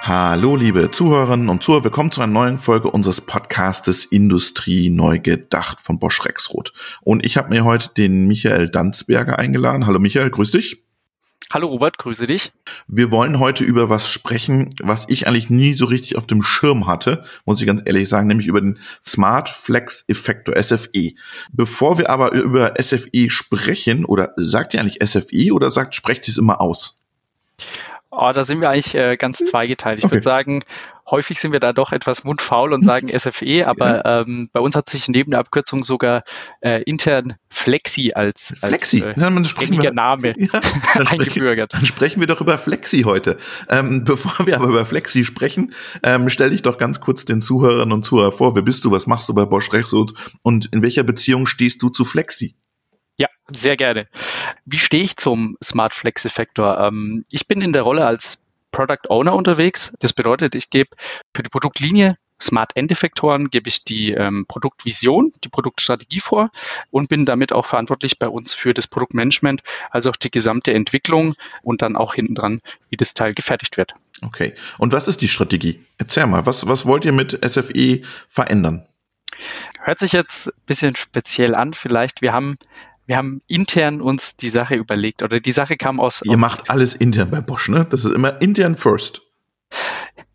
Hallo, liebe Zuhörerinnen und Zuhörer, willkommen zu einer neuen Folge unseres Podcastes Industrie neu gedacht von Bosch Rexroth. Und ich habe mir heute den Michael Danzberger eingeladen. Hallo Michael, grüß dich. Hallo Robert, grüße dich. Wir wollen heute über was sprechen, was ich eigentlich nie so richtig auf dem Schirm hatte, muss ich ganz ehrlich sagen, nämlich über den Smart Flex Effektor SFE. Bevor wir aber über SFE sprechen, oder sagt ihr eigentlich SFE oder sagt, sprecht ihr es immer aus? Oh, da sind wir eigentlich äh, ganz zweigeteilt. Ich okay. würde sagen, häufig sind wir da doch etwas mundfaul und sagen SFE, aber ja. ähm, bei uns hat sich neben der Abkürzung sogar äh, intern Flexi als, Flexi. als äh, ja, Name ja, dann eingebürgert. Dann sprechen wir doch über Flexi heute. Ähm, bevor wir aber über Flexi sprechen, ähm, stell dich doch ganz kurz den Zuhörern und Zuhörern vor. Wer bist du? Was machst du bei Bosch Rexroth? Und in welcher Beziehung stehst du zu Flexi? Sehr gerne. Wie stehe ich zum Smart Flex Effektor? Ähm, ich bin in der Rolle als Product Owner unterwegs. Das bedeutet, ich gebe für die Produktlinie Smart End Effektoren gebe ich die ähm, Produktvision, die Produktstrategie vor und bin damit auch verantwortlich bei uns für das Produktmanagement, also auch die gesamte Entwicklung und dann auch hinten dran, wie das Teil gefertigt wird. Okay. Und was ist die Strategie? Erzähl mal, was, was wollt ihr mit SFE verändern? Hört sich jetzt ein bisschen speziell an. Vielleicht, wir haben wir haben intern uns die Sache überlegt oder die Sache kam aus. Ihr macht alles intern bei Bosch, ne? Das ist immer intern first.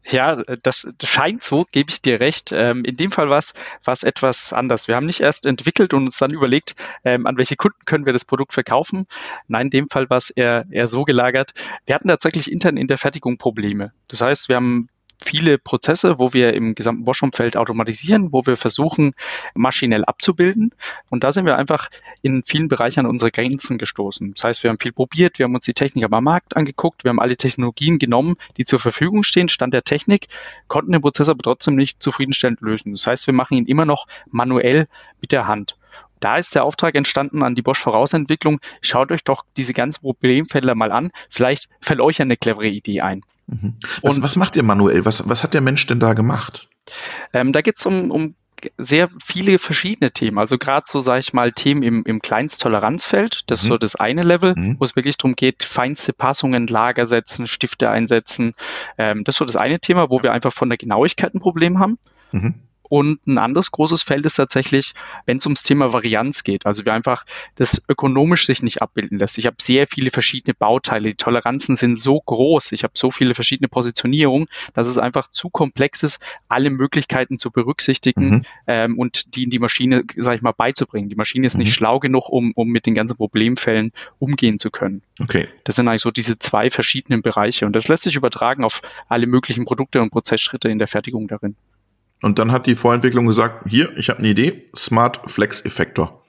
Ja, das, scheint so, gebe ich dir recht. Ähm, in dem Fall war es etwas anders. Wir haben nicht erst entwickelt und uns dann überlegt, ähm, an welche Kunden können wir das Produkt verkaufen. Nein, in dem Fall war es eher, eher so gelagert. Wir hatten tatsächlich intern in der Fertigung Probleme. Das heißt, wir haben viele Prozesse, wo wir im gesamten Bosch-Umfeld automatisieren, wo wir versuchen, maschinell abzubilden. Und da sind wir einfach in vielen Bereichen an unsere Grenzen gestoßen. Das heißt, wir haben viel probiert, wir haben uns die Technik am Markt angeguckt, wir haben alle Technologien genommen, die zur Verfügung stehen, Stand der Technik, konnten den Prozess aber trotzdem nicht zufriedenstellend lösen. Das heißt, wir machen ihn immer noch manuell mit der Hand. Da ist der Auftrag entstanden an die Bosch Vorausentwicklung. Schaut euch doch diese ganzen Problemfelder mal an. Vielleicht fällt euch eine clevere Idee ein. Mhm. Was, was macht ihr manuell? Was, was hat der Mensch denn da gemacht? Ähm, da geht es um, um sehr viele verschiedene Themen. Also gerade so, sage ich mal, Themen im, im Kleinsttoleranzfeld. Das ist mhm. so das eine Level, mhm. wo es wirklich darum geht, feinste Passungen, Lager setzen, Stifte einsetzen. Ähm, das ist so das eine Thema, wo wir einfach von der Genauigkeit ein Problem haben. Mhm. Und ein anderes großes Feld ist tatsächlich, wenn es ums Thema Varianz geht. Also wie einfach das ökonomisch sich nicht abbilden lässt. Ich habe sehr viele verschiedene Bauteile. Die Toleranzen sind so groß. Ich habe so viele verschiedene Positionierungen, dass es einfach zu komplex ist, alle Möglichkeiten zu berücksichtigen mhm. ähm, und die in die Maschine, sage ich mal, beizubringen. Die Maschine ist mhm. nicht schlau genug, um, um mit den ganzen Problemfällen umgehen zu können. Okay. Das sind eigentlich so diese zwei verschiedenen Bereiche. Und das lässt sich übertragen auf alle möglichen Produkte und Prozessschritte in der Fertigung darin. Und dann hat die Vorentwicklung gesagt, hier, ich habe eine Idee, Smart Flex Effektor.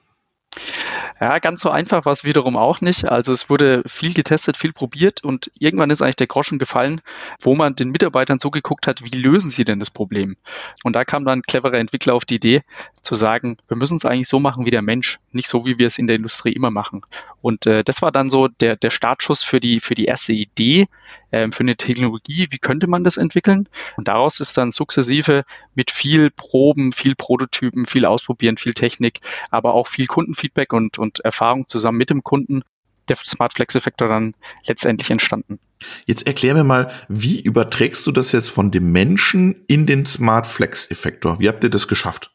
Ja, ganz so einfach war es wiederum auch nicht. Also es wurde viel getestet, viel probiert und irgendwann ist eigentlich der Groschen gefallen, wo man den Mitarbeitern so geguckt hat, wie lösen sie denn das Problem? Und da kam dann ein cleverer Entwickler auf die Idee zu sagen, wir müssen es eigentlich so machen wie der Mensch, nicht so wie wir es in der Industrie immer machen. Und äh, das war dann so der, der Startschuss für die, für die erste Idee, äh, für eine Technologie, wie könnte man das entwickeln? Und daraus ist dann sukzessive mit viel Proben, viel Prototypen, viel Ausprobieren, viel Technik, aber auch viel Kundenfeedback und, und Erfahrung zusammen mit dem Kunden der Smart Flex Effektor dann letztendlich entstanden. Jetzt erklär mir mal, wie überträgst du das jetzt von dem Menschen in den Smart Flex Effektor? Wie habt ihr das geschafft?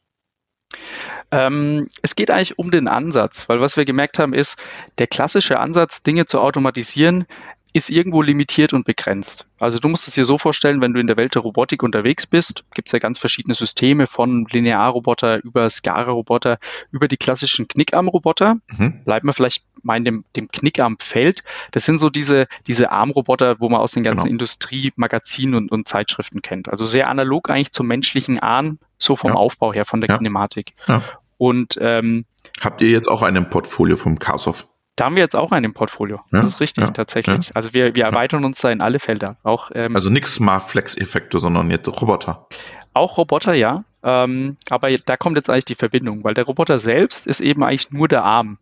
Ähm, es geht eigentlich um den Ansatz, weil was wir gemerkt haben ist, der klassische Ansatz, Dinge zu automatisieren, ist irgendwo limitiert und begrenzt. Also du musst es dir so vorstellen, wenn du in der Welt der Robotik unterwegs bist, gibt es ja ganz verschiedene Systeme von Linearroboter über Skara-Roboter, über die klassischen Knickarm-Roboter. Mhm. Bleiben wir vielleicht mal in dem, dem Knickarm-Feld. Das sind so diese, diese Armroboter, wo man aus den ganzen genau. Industriemagazinen und, und Zeitschriften kennt. Also sehr analog eigentlich zum menschlichen Arm, so vom ja. Aufbau her, von der ja. Kinematik. Ja. Und ähm, Habt ihr jetzt auch einen Portfolio vom Kasov? Da haben wir jetzt auch einen im Portfolio. Ja, das ist richtig, ja, tatsächlich. Ja, also wir, wir erweitern uns da in alle Felder. Auch, ähm, also nichts Smart Flex-Effekte, sondern jetzt Roboter. Auch Roboter, ja. Ähm, aber da kommt jetzt eigentlich die Verbindung, weil der Roboter selbst ist eben eigentlich nur der Arm.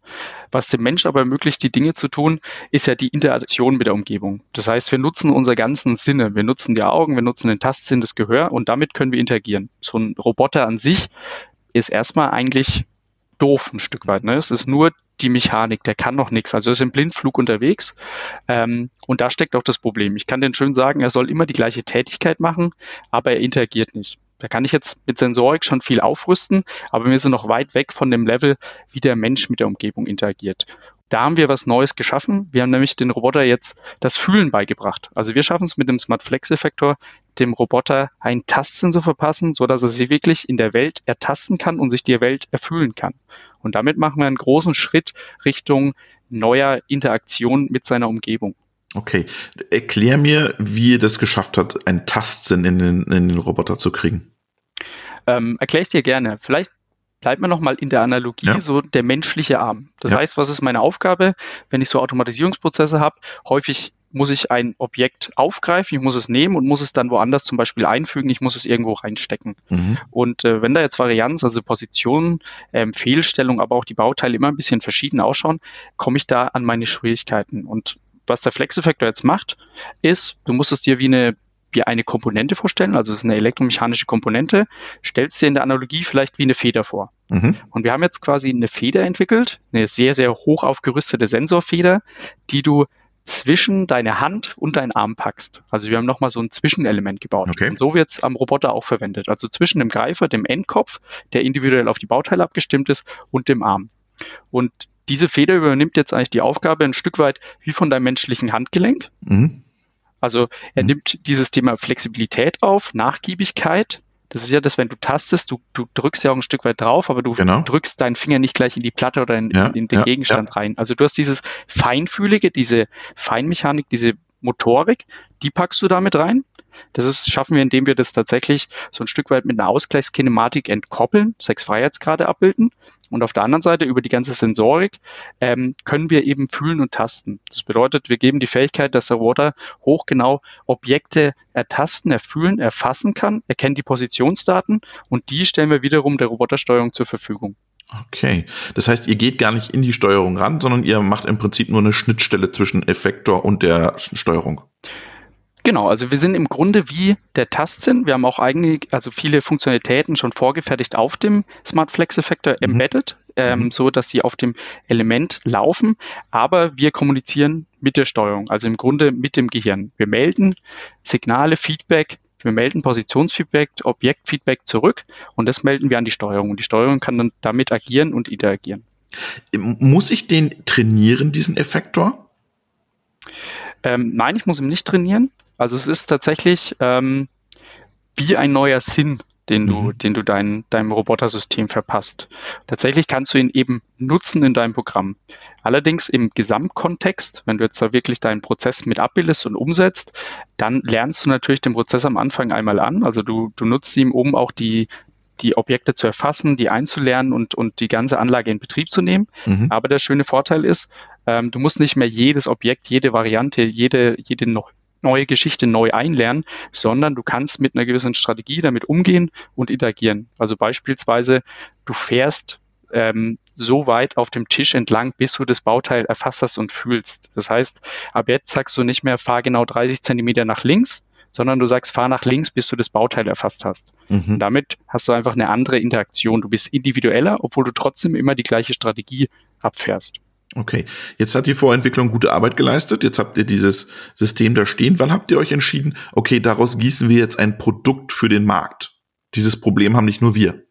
Was dem Mensch aber ermöglicht, die Dinge zu tun, ist ja die Interaktion mit der Umgebung. Das heißt, wir nutzen unsere ganzen Sinne. Wir nutzen die Augen, wir nutzen den Tastsinn, das Gehör und damit können wir interagieren. So ein Roboter an sich ist erstmal eigentlich doof ein Stück weit. Ne? Es ist nur die Mechanik, der kann noch nichts. Also er ist im Blindflug unterwegs. Ähm, und da steckt auch das Problem. Ich kann den schön sagen, er soll immer die gleiche Tätigkeit machen, aber er interagiert nicht. Da kann ich jetzt mit Sensorik schon viel aufrüsten, aber wir sind noch weit weg von dem Level, wie der Mensch mit der Umgebung interagiert. Da haben wir was Neues geschaffen. Wir haben nämlich den Roboter jetzt das Fühlen beigebracht. Also wir schaffen es mit dem Smart Flex Effektor, dem Roboter einen Tastsinn zu verpassen, so dass er sich wirklich in der Welt ertasten kann und sich die Welt erfühlen kann. Und damit machen wir einen großen Schritt Richtung neuer Interaktion mit seiner Umgebung. Okay, erklär mir, wie ihr das geschafft habt, einen Tastsinn in den, in den Roboter zu kriegen. Ähm, erkläre ich dir gerne. Vielleicht bleibt man nochmal in der Analogie, ja. so der menschliche Arm. Das ja. heißt, was ist meine Aufgabe, wenn ich so Automatisierungsprozesse habe? Häufig muss ich ein Objekt aufgreifen, ich muss es nehmen und muss es dann woanders zum Beispiel einfügen, ich muss es irgendwo reinstecken. Mhm. Und äh, wenn da jetzt Varianz, also Position, ähm, Fehlstellung, aber auch die Bauteile immer ein bisschen verschieden ausschauen, komme ich da an meine Schwierigkeiten. Und was der Flex-Effektor jetzt macht, ist, du musst es dir wie eine wie eine Komponente vorstellen, also es ist eine elektromechanische Komponente, stellst dir in der Analogie vielleicht wie eine Feder vor. Mhm. Und wir haben jetzt quasi eine Feder entwickelt, eine sehr, sehr hoch aufgerüstete Sensorfeder, die du zwischen deine Hand und deinen Arm packst. Also wir haben nochmal so ein Zwischenelement gebaut. Okay. Und so wird es am Roboter auch verwendet. Also zwischen dem Greifer, dem Endkopf, der individuell auf die Bauteile abgestimmt ist, und dem Arm. Und diese Feder übernimmt jetzt eigentlich die Aufgabe ein Stück weit wie von deinem menschlichen Handgelenk. Mhm. Also er mhm. nimmt dieses Thema Flexibilität auf, Nachgiebigkeit. Das ist ja das, wenn du tastest, du, du drückst ja auch ein Stück weit drauf, aber du genau. drückst deinen Finger nicht gleich in die Platte oder in, ja, in den ja, Gegenstand ja. rein. Also du hast dieses Feinfühlige, diese Feinmechanik, diese Motorik, die packst du damit rein. Das ist, schaffen wir, indem wir das tatsächlich so ein Stück weit mit einer Ausgleichskinematik entkoppeln, sechs Freiheitsgrade abbilden und auf der anderen Seite über die ganze Sensorik ähm, können wir eben fühlen und tasten. Das bedeutet, wir geben die Fähigkeit, dass der Roboter hochgenau Objekte ertasten, erfühlen, erfassen kann, erkennt die Positionsdaten und die stellen wir wiederum der Robotersteuerung zur Verfügung. Okay, das heißt, ihr geht gar nicht in die Steuerung ran, sondern ihr macht im Prinzip nur eine Schnittstelle zwischen Effektor und der Steuerung. Genau, also wir sind im Grunde wie der Tastsinn. Wir haben auch eigentlich, also viele Funktionalitäten schon vorgefertigt auf dem Smart Flex Effektor mhm. embedded, ähm, mhm. so dass sie auf dem Element laufen. Aber wir kommunizieren mit der Steuerung, also im Grunde mit dem Gehirn. Wir melden Signale, Feedback, wir melden Positionsfeedback, Objektfeedback zurück und das melden wir an die Steuerung. Und die Steuerung kann dann damit agieren und interagieren. Muss ich den trainieren, diesen Effektor? Ähm, nein, ich muss ihn nicht trainieren. Also es ist tatsächlich ähm, wie ein neuer Sinn, den du, mhm. den du dein, deinem Robotersystem verpasst. Tatsächlich kannst du ihn eben nutzen in deinem Programm. Allerdings im Gesamtkontext, wenn du jetzt da wirklich deinen Prozess mit abbildest und umsetzt, dann lernst du natürlich den Prozess am Anfang einmal an. Also du, du nutzt ihn, um auch die, die Objekte zu erfassen, die einzulernen und, und die ganze Anlage in Betrieb zu nehmen. Mhm. Aber der schöne Vorteil ist, ähm, du musst nicht mehr jedes Objekt, jede Variante, jede, jede noch neue Geschichte neu einlernen, sondern du kannst mit einer gewissen Strategie damit umgehen und interagieren. Also beispielsweise, du fährst ähm, so weit auf dem Tisch entlang, bis du das Bauteil erfasst hast und fühlst. Das heißt, ab jetzt sagst du nicht mehr, fahr genau 30 Zentimeter nach links, sondern du sagst, fahr nach links, bis du das Bauteil erfasst hast. Mhm. Damit hast du einfach eine andere Interaktion. Du bist individueller, obwohl du trotzdem immer die gleiche Strategie abfährst. Okay, jetzt hat die Vorentwicklung gute Arbeit geleistet. Jetzt habt ihr dieses System da stehen. Wann habt ihr euch entschieden, okay, daraus gießen wir jetzt ein Produkt für den Markt? Dieses Problem haben nicht nur wir.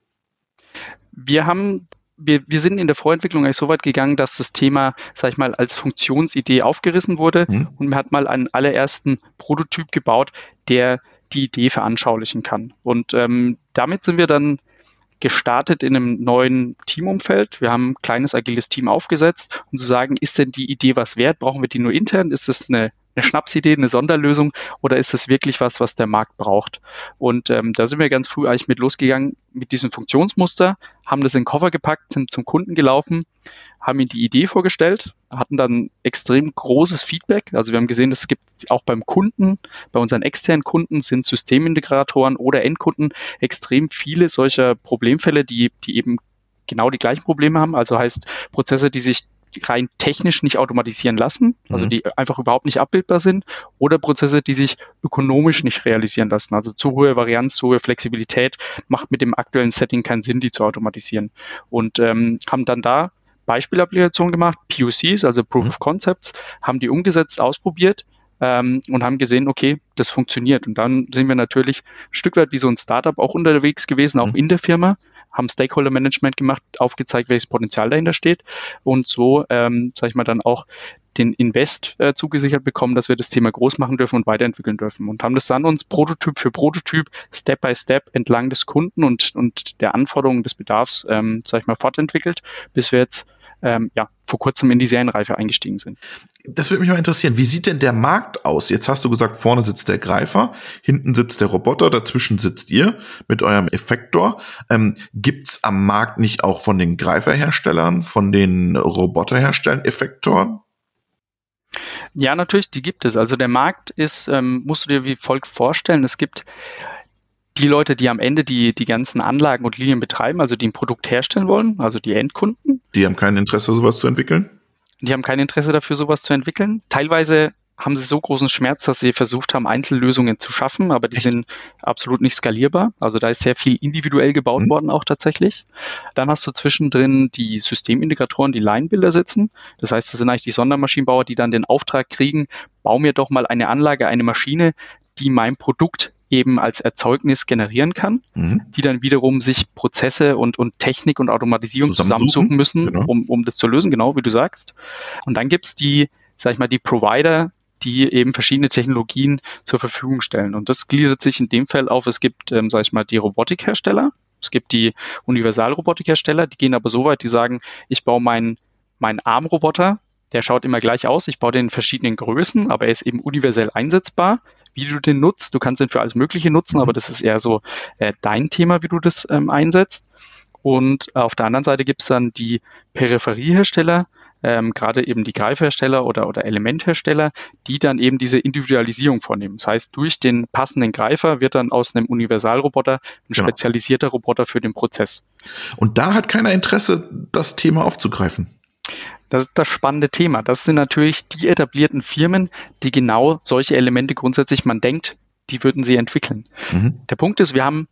Wir haben wir, wir sind in der Vorentwicklung eigentlich so weit gegangen, dass das Thema, sag ich mal, als Funktionsidee aufgerissen wurde mhm. und man hat mal einen allerersten Prototyp gebaut, der die Idee veranschaulichen kann. Und ähm, damit sind wir dann gestartet in einem neuen Teamumfeld. Wir haben ein kleines agiles Team aufgesetzt, um zu sagen, ist denn die Idee was wert? Brauchen wir die nur intern? Ist das eine, eine Schnapsidee, eine Sonderlösung oder ist das wirklich was, was der Markt braucht? Und ähm, da sind wir ganz früh eigentlich mit losgegangen mit diesem Funktionsmuster, haben das in den Koffer gepackt, sind zum Kunden gelaufen haben ihm die Idee vorgestellt, hatten dann extrem großes Feedback. Also wir haben gesehen, es gibt auch beim Kunden, bei unseren externen Kunden sind Systemintegratoren oder Endkunden extrem viele solcher Problemfälle, die, die eben genau die gleichen Probleme haben. Also heißt Prozesse, die sich rein technisch nicht automatisieren lassen, also mhm. die einfach überhaupt nicht abbildbar sind, oder Prozesse, die sich ökonomisch nicht realisieren lassen. Also zu hohe Varianz, zu hohe Flexibilität macht mit dem aktuellen Setting keinen Sinn, die zu automatisieren. Und ähm, haben dann da Beispielapplikationen gemacht, POCs, also Proof Mhm. of Concepts, haben die umgesetzt, ausprobiert ähm, und haben gesehen, okay, das funktioniert. Und dann sind wir natürlich ein Stück weit wie so ein Startup auch unterwegs gewesen, auch Mhm. in der Firma, haben Stakeholder Management gemacht, aufgezeigt, welches Potenzial dahinter steht und so, ähm, sag ich mal, dann auch den Invest äh, zugesichert bekommen, dass wir das Thema groß machen dürfen und weiterentwickeln dürfen und haben das dann uns Prototyp für Prototyp, Step by Step entlang des Kunden und, und der Anforderungen des Bedarfs, ähm, sag ich mal, fortentwickelt, bis wir jetzt ähm, ja, vor kurzem in die Serienreife eingestiegen sind. Das würde mich mal interessieren. Wie sieht denn der Markt aus? Jetzt hast du gesagt, vorne sitzt der Greifer, hinten sitzt der Roboter, dazwischen sitzt ihr mit eurem Effektor. Ähm, gibt's am Markt nicht auch von den Greiferherstellern, von den Roboterherstellern Effektoren? Ja, natürlich, die gibt es. Also der Markt ist, ähm, musst du dir wie folgt vorstellen, es gibt die Leute, die am Ende die, die ganzen Anlagen und Linien betreiben, also die ein Produkt herstellen wollen, also die Endkunden, Die haben kein Interesse, sowas zu entwickeln? die haben kein Interesse dafür, sowas zu entwickeln. Teilweise haben sie so großen Schmerz, dass sie versucht haben, Einzellösungen zu schaffen, aber die Echt? sind absolut nicht skalierbar. Also da ist sehr viel individuell gebaut Mhm. worden auch tatsächlich. Dann hast du zwischendrin die Systemintegratoren, die Line-Builder sitzen. Das heißt, das sind eigentlich die Sondermaschinenbauer, die dann den Auftrag kriegen, bau mir doch mal eine Anlage, eine Maschine, die mein Produkt eben als Erzeugnis generieren kann Mhm. die dann wiederum sich Prozesse und, und Technik und Automatisierung Zusammensuchen, zusammensuchen müssen, genau. um, um das zu lösen, genau wie du sagst. Und dann gibt's die, sag ich mal, die Provider, die eben verschiedene Technologien zur Verfügung stellen. Und das gliedert sich in dem Fall auf, es gibt, ähm, sag ich mal, die Robotikhersteller, es gibt die Universalrobotikhersteller, die gehen aber so weit, die sagen, ich baue meinen meinen Armroboter, der schaut immer gleich aus, ich baue den in verschiedenen Größen, aber er ist eben universell einsetzbar. Wie du den nutzt, du kannst den für alles Mögliche nutzen, Mhm. aber das ist eher so äh, dein Thema, wie du das ähm, einsetzt. Und auf der anderen Seite gibt's dann die Peripheriehersteller, ähm, gerade eben die Greifhersteller oder, oder Elementhersteller, die dann eben diese Individualisierung vornehmen. Das heißt, durch den passenden Greifer wird dann aus einem Universalroboter ein Genau. spezialisierter Roboter für den Prozess. Und da hat keiner Interesse, das Thema aufzugreifen. Das ist das spannende Thema. Das sind natürlich die etablierten Firmen, die genau solche Elemente grundsätzlich, man denkt, die würden sie entwickeln. Mhm. Der Punkt ist, wir haben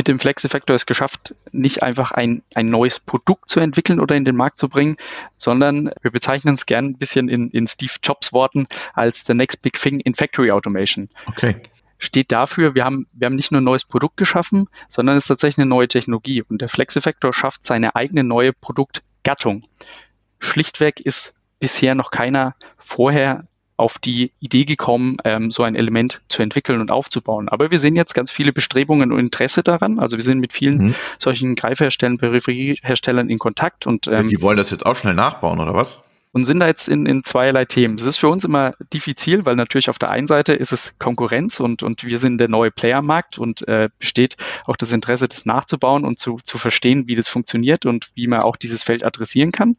mit dem Flex Effector es geschafft, nicht einfach ein, ein neues Produkt zu entwickeln oder in den Markt zu bringen, sondern wir bezeichnen es gern ein bisschen in, in Steve Jobs Worten als the next big thing in Factory Automation. Okay. Steht dafür, wir haben, wir haben nicht nur ein neues Produkt geschaffen, sondern es ist tatsächlich eine neue Technologie. Und der Flex Effector schafft seine eigene neue Produktgattung. Schlichtweg ist bisher noch keiner vorher auf die Idee gekommen, ähm, so ein Element zu entwickeln und aufzubauen. Aber wir sehen jetzt ganz viele Bestrebungen und Interesse daran. Also wir sind mit vielen Mhm. solchen Greiferherstellern, Peripherieherstellern in Kontakt und ähm, die wollen das jetzt auch schnell nachbauen, oder was? Und sind da jetzt in, in zweierlei Themen. Das ist für uns immer diffizil, weil natürlich auf der einen Seite ist es Konkurrenz und, und wir sind der neue Player am Markt und äh, besteht auch das Interesse, das nachzubauen und zu, zu verstehen, wie das funktioniert und wie man auch dieses Feld adressieren kann.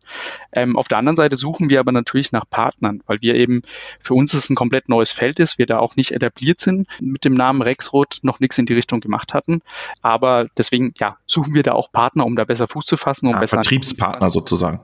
Ähm, auf der anderen Seite suchen wir aber natürlich nach Partnern, weil wir eben, für uns es ein komplett neues Feld ist, wir da auch nicht etabliert sind mit dem Namen Rexroth, noch nichts in die Richtung gemacht hatten. Aber deswegen, ja, suchen wir da auch Partner, um da besser Fuß zu fassen, um Kunden Vertriebspartner sozusagen.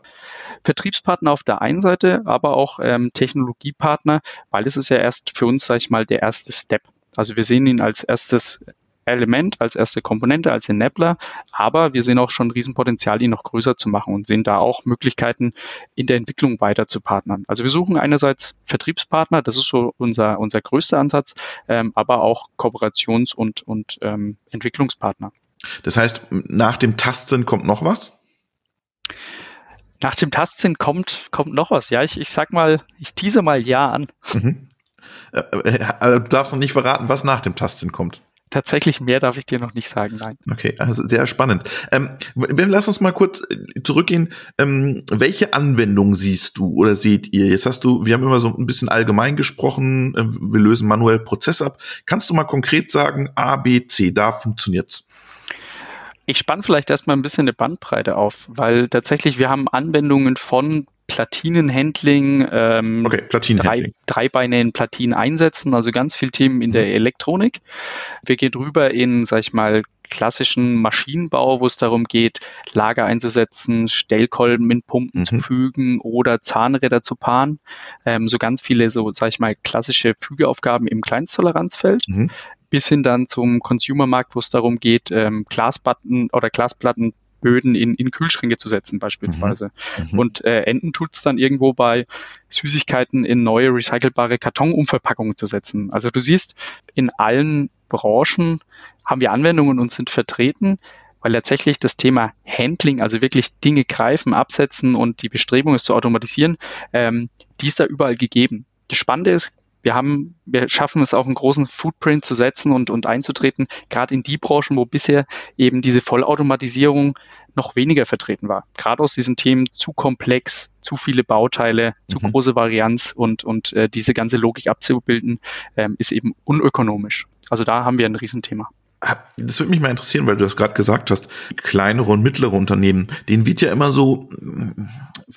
Vertriebspartner auf der einen Seite, aber auch ähm, Technologiepartner, weil es ist ja erst für uns, sage ich mal, der erste Step. Also wir sehen ihn als erstes Element, als erste Komponente, als Enabler, aber wir sehen auch schon Riesenpotenzial, ihn noch größer zu machen und sehen da auch Möglichkeiten, in der Entwicklung weiter zu partnern. Also wir suchen einerseits Vertriebspartner, das ist so unser, unser größter Ansatz, ähm, aber auch Kooperations- und, und ähm, Entwicklungspartner. Das heißt, nach dem Tasten kommt noch was? Nach dem Tastsinn kommt, kommt noch was. Ja, ich, ich sag mal, ich tease mal ja an. Mhm. Äh, äh, äh, du darfst noch nicht verraten, was nach dem Tasten kommt. Tatsächlich mehr darf ich dir noch nicht sagen, nein. Okay, also sehr spannend. Ähm, lass uns mal kurz zurückgehen. Ähm, welche Anwendung siehst du oder seht ihr? Jetzt hast du, wir haben immer so ein bisschen allgemein gesprochen, wir lösen manuell Prozess ab. Kannst du mal konkret sagen, A, B, C, da funktioniert's? Ich spann vielleicht erstmal ein bisschen eine Bandbreite auf, weil tatsächlich wir haben Anwendungen von Platinenhandling, ähm, Okay, drei, Platinenhandling. Dreibeine in Platinen einsetzen, also ganz viel Themen in der Elektronik. Wir gehen rüber in, sag ich mal, klassischen Maschinenbau, wo es darum geht, Lager einzusetzen, Stellkolben in Pumpen Mhm. zu fügen oder Zahnräder zu paaren. Ähm, so ganz viele, so, sag ich mal, klassische Fügeaufgaben im Kleinsttoleranzfeld Mhm. Bis hin dann zum Consumermarkt, wo es darum geht, ähm, Glasplatten oder Glasplatten Böden in, in Kühlschränke zu setzen beispielsweise. Mhm. mhm. Und äh, Enden tut es dann irgendwo bei Süßigkeiten in neue recycelbare Kartonumverpackungen zu setzen. Also du siehst, in allen Branchen haben wir Anwendungen und sind vertreten, weil tatsächlich das Thema Handling, also wirklich Dinge greifen, absetzen und die Bestrebung es zu automatisieren, ähm, die ist da überall gegeben. Das Spannende ist, wir haben, wir schaffen es auch einen großen Footprint zu setzen und, und einzutreten, gerade in die Branchen, wo bisher eben diese Vollautomatisierung noch weniger vertreten war. Gerade aus diesen Themen zu komplex, zu viele Bauteile, zu mhm. große Varianz und, und äh, diese ganze Logik abzubilden, ähm, ist eben unökonomisch. Also da haben wir ein Riesenthema. Das würde mich mal interessieren, weil du das gerade gesagt hast. Kleinere und mittlere Unternehmen, denen wird ja immer so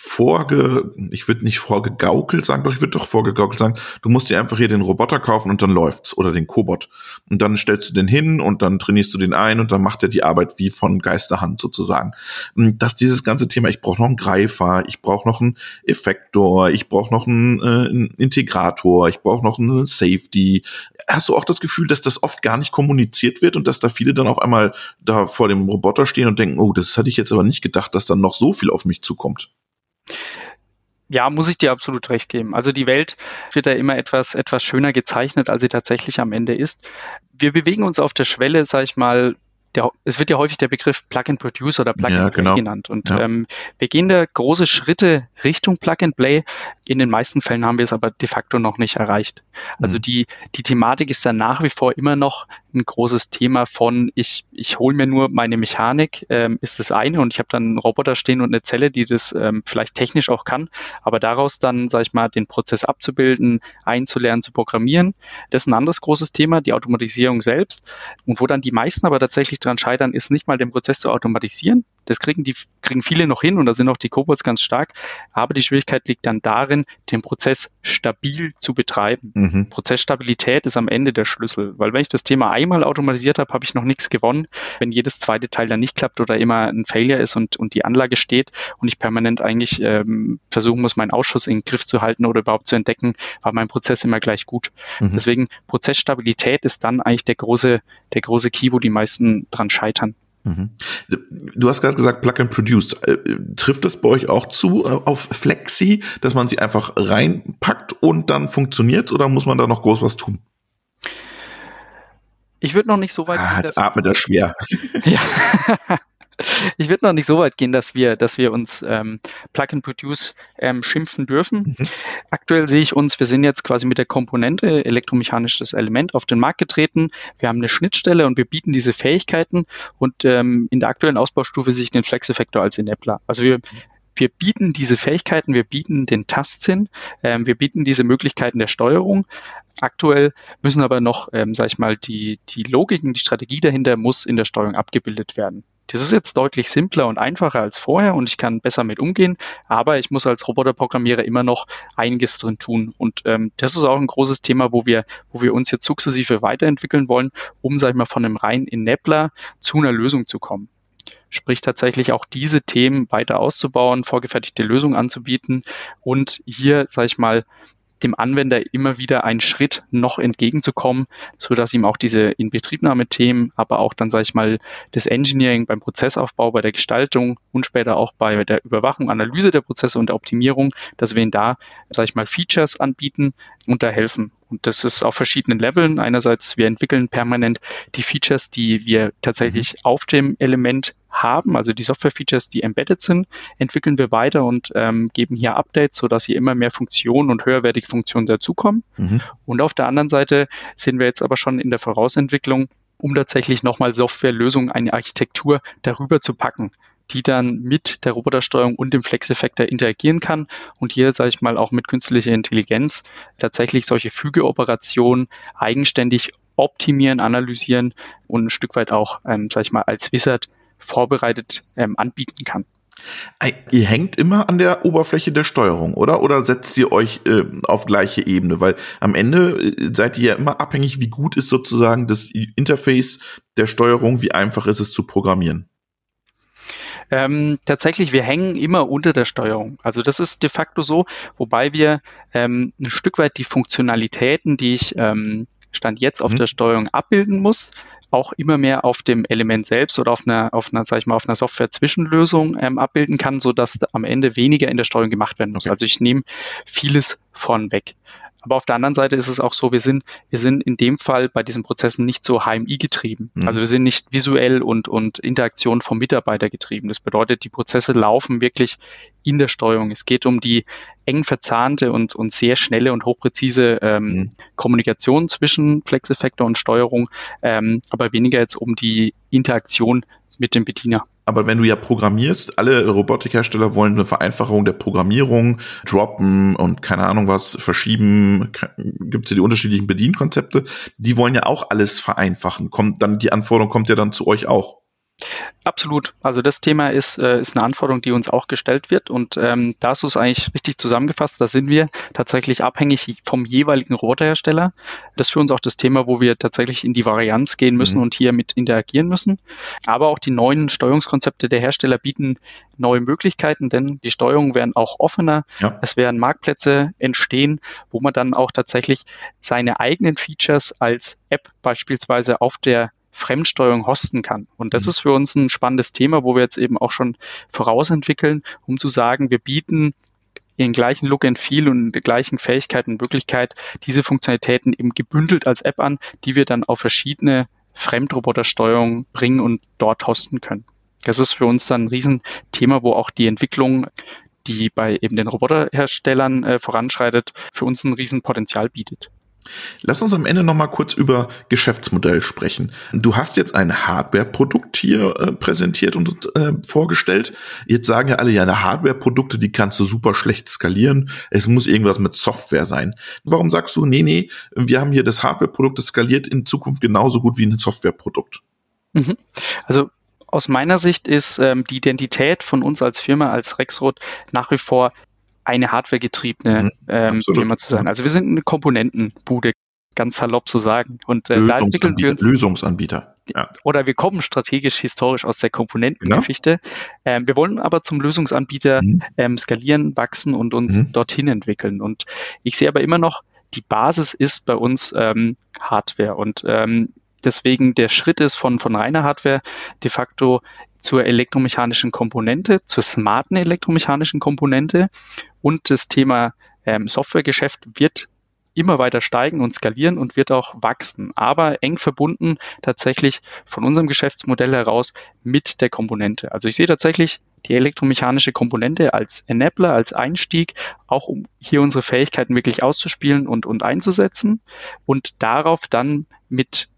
vorge, ich würde nicht vorgegaukelt sagen, doch ich würde doch vorgegaukelt sagen, du musst dir einfach hier den Roboter kaufen und dann läuft's oder den Cobot. Und dann stellst du den hin und dann trainierst du den ein und dann macht er die Arbeit wie von Geisterhand sozusagen. Dass dieses ganze Thema, ich brauche noch einen Greifer, ich brauche noch einen Effektor, ich brauche noch einen, äh, einen Integrator, ich brauche noch einen Safety. Hast du auch das Gefühl, dass das oft gar nicht kommuniziert wird und dass da viele dann auf einmal da vor dem Roboter stehen und denken, oh, das hatte ich jetzt aber nicht gedacht, dass dann noch so viel auf mich zukommt? Ja, muss ich dir absolut recht geben. Also die Welt wird da immer etwas, etwas schöner gezeichnet, als sie tatsächlich am Ende ist. Wir bewegen uns auf der Schwelle, sag ich mal, der, es wird ja häufig der Begriff Plug and Produce oder Plug ja, genau. genannt. Und ja. ähm, wir gehen da große Schritte Richtung Plug and Play. In den meisten Fällen haben wir es aber de facto noch nicht erreicht. Also mhm. die, die Thematik ist dann nach wie vor immer noch ein großes Thema von, ich, ich hole mir nur meine Mechanik, ähm, ist das eine und ich habe dann einen Roboter stehen und eine Zelle, die das ähm, vielleicht technisch auch kann, aber daraus dann, sage ich mal, den Prozess abzubilden, einzulernen, zu programmieren, das ist ein anderes großes Thema, die Automatisierung selbst. Und wo dann die meisten aber tatsächlich dran scheitern, ist nicht mal den Prozess zu automatisieren. Das kriegen die, kriegen viele noch hin und da sind auch die Cobots ganz stark. Aber die Schwierigkeit liegt dann darin, den Prozess stabil zu betreiben. Mhm. Prozessstabilität ist am Ende der Schlüssel, weil wenn ich das Thema einmal automatisiert habe, habe ich noch nichts gewonnen. Wenn jedes zweite Teil dann nicht klappt oder immer ein Failure ist und, und die Anlage steht und ich permanent eigentlich ähm, versuchen muss, meinen Ausschuss in den Griff zu halten oder überhaupt zu entdecken, war mein Prozess immer gleich gut. Mhm. Deswegen Prozessstabilität ist dann eigentlich der große, der große Key, wo die meisten dran scheitern. Mhm. Du hast gerade gesagt, Plug and Produce. Äh, trifft das bei euch auch zu äh, auf Flexi, dass man sie einfach reinpackt und dann funktioniert oder muss man da noch groß was tun? Ich würde noch nicht so weit ah, gehen. Jetzt atmet er schwer. Ja. ich würde noch nicht so weit gehen, dass wir, dass wir uns ähm, Plug and Produce ähm, schimpfen dürfen. Mhm. Aktuell sehe ich uns, wir sind jetzt quasi mit der Komponente elektromechanisches Element auf den Markt getreten. Wir haben eine Schnittstelle und wir bieten diese Fähigkeiten und ähm, in der aktuellen Ausbaustufe sehe ich den Flex-Effektor als Enabler. Also wir wir bieten diese Fähigkeiten, wir bieten den Tastsinn, ähm, wir bieten diese Möglichkeiten der Steuerung. Aktuell müssen aber noch, ähm, sag ich mal, die, die Logiken, die Strategie dahinter muss in der Steuerung abgebildet werden. Das ist jetzt deutlich simpler und einfacher als vorher und ich kann besser mit umgehen, aber ich muss als Roboterprogrammierer immer noch einiges drin tun. Und ähm, das ist auch ein großes Thema, wo wir, wo wir uns jetzt sukzessive weiterentwickeln wollen, um, sag ich mal, von einem reinen Enabler zu einer Lösung zu kommen. Sprich tatsächlich auch diese Themen weiter auszubauen, vorgefertigte Lösungen anzubieten und hier, sag ich mal, dem Anwender immer wieder einen Schritt noch entgegenzukommen, so dass ihm auch diese Inbetriebnahme-Themen, aber auch dann, sage ich mal, das Engineering beim Prozessaufbau, bei der Gestaltung und später auch bei der Überwachung, Analyse der Prozesse und der Optimierung, dass wir ihnen da, sage ich mal, Features anbieten und da helfen. Und das ist auf verschiedenen Leveln. Einerseits, wir entwickeln permanent die Features, die wir tatsächlich mhm. auf dem Element haben, also die Software-Features, die embedded sind, entwickeln wir weiter und ähm, geben hier Updates, sodass hier immer mehr Funktionen und höherwertige Funktionen dazukommen. Mhm. Und auf der anderen Seite sind wir jetzt aber schon in der Vorausentwicklung, um tatsächlich nochmal Softwarelösungen, eine Architektur darüber zu packen die dann mit der Robotersteuerung und dem Flex-Effektor interagieren kann und hier, sage ich mal, auch mit künstlicher Intelligenz tatsächlich solche Fügeoperationen eigenständig optimieren, analysieren und ein Stück weit auch, ähm, sage ich mal, als Wizard vorbereitet ähm, anbieten kann. Ihr hängt immer an der Oberfläche der Steuerung, oder? Oder setzt ihr euch äh, auf gleiche Ebene? Weil am Ende äh, seid ihr ja immer abhängig, wie gut ist sozusagen das Interface der Steuerung, wie einfach ist es zu programmieren. Ähm, tatsächlich, wir hängen immer unter der Steuerung. Also das ist de facto so, wobei wir ähm, ein Stück weit die Funktionalitäten, die ich ähm, Stand jetzt auf mhm. der Steuerung abbilden muss, auch immer mehr auf dem Element selbst oder auf einer, auf einer, sag ich mal, auf einer Software-Zwischenlösung ähm, abbilden kann, so dass am Ende weniger in der Steuerung gemacht werden muss. Okay. Also ich nehme vieles von weg. Aber auf der anderen Seite ist es auch so, wir sind, wir sind in dem Fall bei diesen Prozessen nicht so HMI getrieben. Mhm. Also wir sind nicht visuell und, und Interaktion vom Mitarbeiter getrieben. Das bedeutet, die Prozesse laufen wirklich in der Steuerung. Es geht um die eng verzahnte und, und sehr schnelle und hochpräzise ähm, mhm. Kommunikation zwischen Flexeffektor und Steuerung, ähm, aber weniger jetzt um die Interaktion mit dem Bediener. Aber wenn du ja programmierst, alle Robotikhersteller wollen eine Vereinfachung der Programmierung, droppen und keine Ahnung was, verschieben, gibt es ja die unterschiedlichen Bedienkonzepte, die wollen ja auch alles vereinfachen. Kommt dann, die Anforderung kommt ja dann zu euch auch. Absolut. Also das Thema ist, äh, ist eine Anforderung, die uns auch gestellt wird. Und ähm, da ist es eigentlich richtig zusammengefasst. Da sind wir tatsächlich abhängig vom jeweiligen Rotorhersteller. Das ist für uns auch das Thema, wo wir tatsächlich in die Varianz gehen müssen mhm. und hier mit interagieren müssen. Aber auch die neuen Steuerungskonzepte der Hersteller bieten neue Möglichkeiten, denn die Steuerungen werden auch offener. Ja. Es werden Marktplätze entstehen, wo man dann auch tatsächlich seine eigenen Features als App beispielsweise auf der Fremdsteuerung hosten kann. Und das mhm. ist für uns ein spannendes Thema, wo wir jetzt eben auch schon vorausentwickeln, um zu sagen, wir bieten ihren gleichen Look and Feel und die gleichen Fähigkeiten und Möglichkeit diese Funktionalitäten eben gebündelt als App an, die wir dann auf verschiedene Fremdrobotersteuerungen bringen und dort hosten können. Das ist für uns dann ein Riesenthema, wo auch die Entwicklung, die bei eben den Roboterherstellern äh, voranschreitet, für uns ein Riesenpotenzial bietet. Lass uns am Ende noch mal kurz über Geschäftsmodell sprechen. Du hast jetzt ein Hardware-Produkt hier äh, präsentiert und äh, vorgestellt. Jetzt sagen ja alle, ja, Hardware-Produkte, die kannst du super schlecht skalieren. Es muss irgendwas mit Software sein. Warum sagst du, nee, nee, wir haben hier das Hardware-Produkt, das skaliert in Zukunft genauso gut wie ein Software-Produkt? Mhm. Also aus meiner Sicht ist ähm, die Identität von uns als Firma, als Rexroth, nach wie vor eine hardwaregetriebene mhm, ähm, Firma zu sein. Also wir sind eine Komponentenbude, ganz salopp zu sagen. Und äh, da entwickeln wir uns, Lösungsanbieter. Ja. Oder wir kommen strategisch, historisch aus der Komponentengeschichte. Genau. Ähm, wir wollen aber zum Lösungsanbieter mhm. ähm, skalieren, wachsen und uns mhm. dorthin entwickeln. Und ich sehe aber immer noch, die Basis ist bei uns ähm, Hardware. Und ähm, deswegen der Schritt ist von, von reiner Hardware de facto zur elektromechanischen Komponente, zur smarten elektromechanischen Komponente und das Thema ähm, Softwaregeschäft wird immer weiter steigen und skalieren und wird auch wachsen, aber eng verbunden tatsächlich von unserem Geschäftsmodell heraus mit der Komponente. Also ich sehe tatsächlich die elektromechanische Komponente als Enabler, als Einstieg, auch um hier unsere Fähigkeiten wirklich auszuspielen und, und einzusetzen und darauf dann mit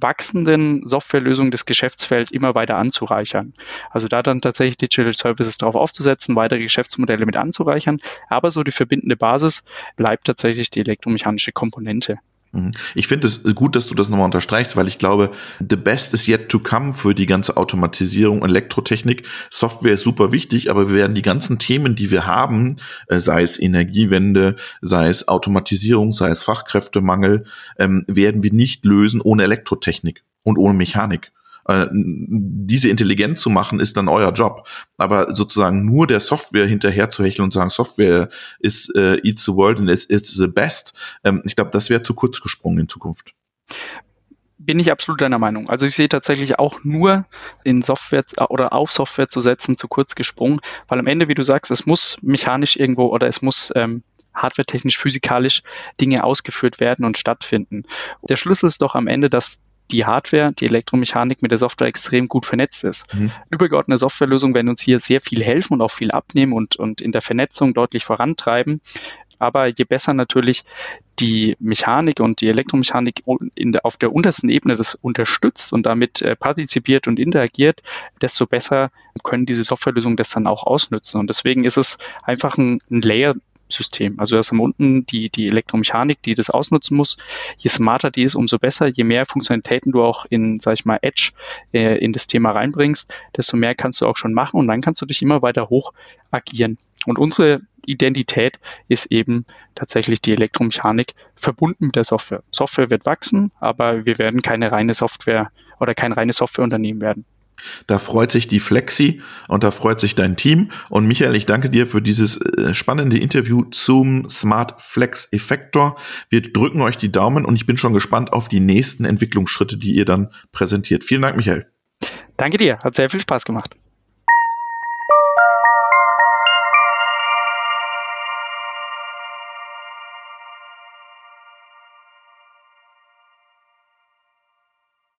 wachsenden Softwarelösungen des Geschäftsfelds immer weiter anzureichern. Also da dann tatsächlich Digital Services drauf aufzusetzen, weitere Geschäftsmodelle mit anzureichern. Aber so die verbindende Basis bleibt tatsächlich die elektromechanische Komponente. Mhm. Ich finde es gut, dass du das nochmal unterstreichst, weil ich glaube, the best is yet to come für die ganze Automatisierung, Elektrotechnik. Software ist super wichtig, aber wir werden die ganzen Themen, die wir haben, äh, sei es Energiewende, sei es Automatisierung, sei es Fachkräftemangel, ähm, werden wir nicht lösen ohne Elektrotechnik und ohne Mechanik. Äh, diese intelligent zu machen, ist dann euer Job. Aber sozusagen nur der Software hinterher zu hecheln und sagen, Software ist äh, eats the world and it's, it's the best, ähm, ich glaube, das wäre zu kurz gesprungen in Zukunft bin ich absolut deiner Meinung. Also ich sehe tatsächlich auch nur in Software oder auf Software zu setzen zu kurz gesprungen, weil am Ende, wie du sagst, es muss mechanisch irgendwo oder es muss ähm, hardwaretechnisch, physikalisch Dinge ausgeführt werden und stattfinden. Der Schlüssel ist doch am Ende, dass die Hardware, die Elektromechanik mit der Software extrem gut vernetzt ist. Mhm. Übergeordnete Softwarelösungen werden uns hier sehr viel helfen und auch viel abnehmen und, und in der Vernetzung deutlich vorantreiben. Aber je besser natürlich die Mechanik und die Elektromechanik in auf der untersten Ebene das unterstützt und damit äh, partizipiert und interagiert, desto besser können diese Softwarelösungen das dann auch ausnutzen. Und deswegen ist es einfach ein, ein Layer System. Also das am unten die, die Elektromechanik, die das ausnutzen muss. Je smarter die ist, umso besser. Je mehr Funktionalitäten du auch in, sag ich mal, Edge äh, in das Thema reinbringst, desto mehr kannst du auch schon machen und dann kannst du dich immer weiter hoch agieren. Und unsere Identität ist eben tatsächlich die Elektromechanik verbunden mit der Software. Software wird wachsen, aber wir werden keine reine Software oder kein reines Softwareunternehmen werden. Da freut sich die Flexi und da freut sich dein Team. Und Michael, ich danke dir für dieses äh, spannende Interview zum Smart Flex Effektor. Wir drücken euch die Daumen und ich bin schon gespannt auf die nächsten Entwicklungsschritte, die ihr dann präsentiert. Vielen Dank, Michael. Danke dir, hat sehr viel Spaß gemacht.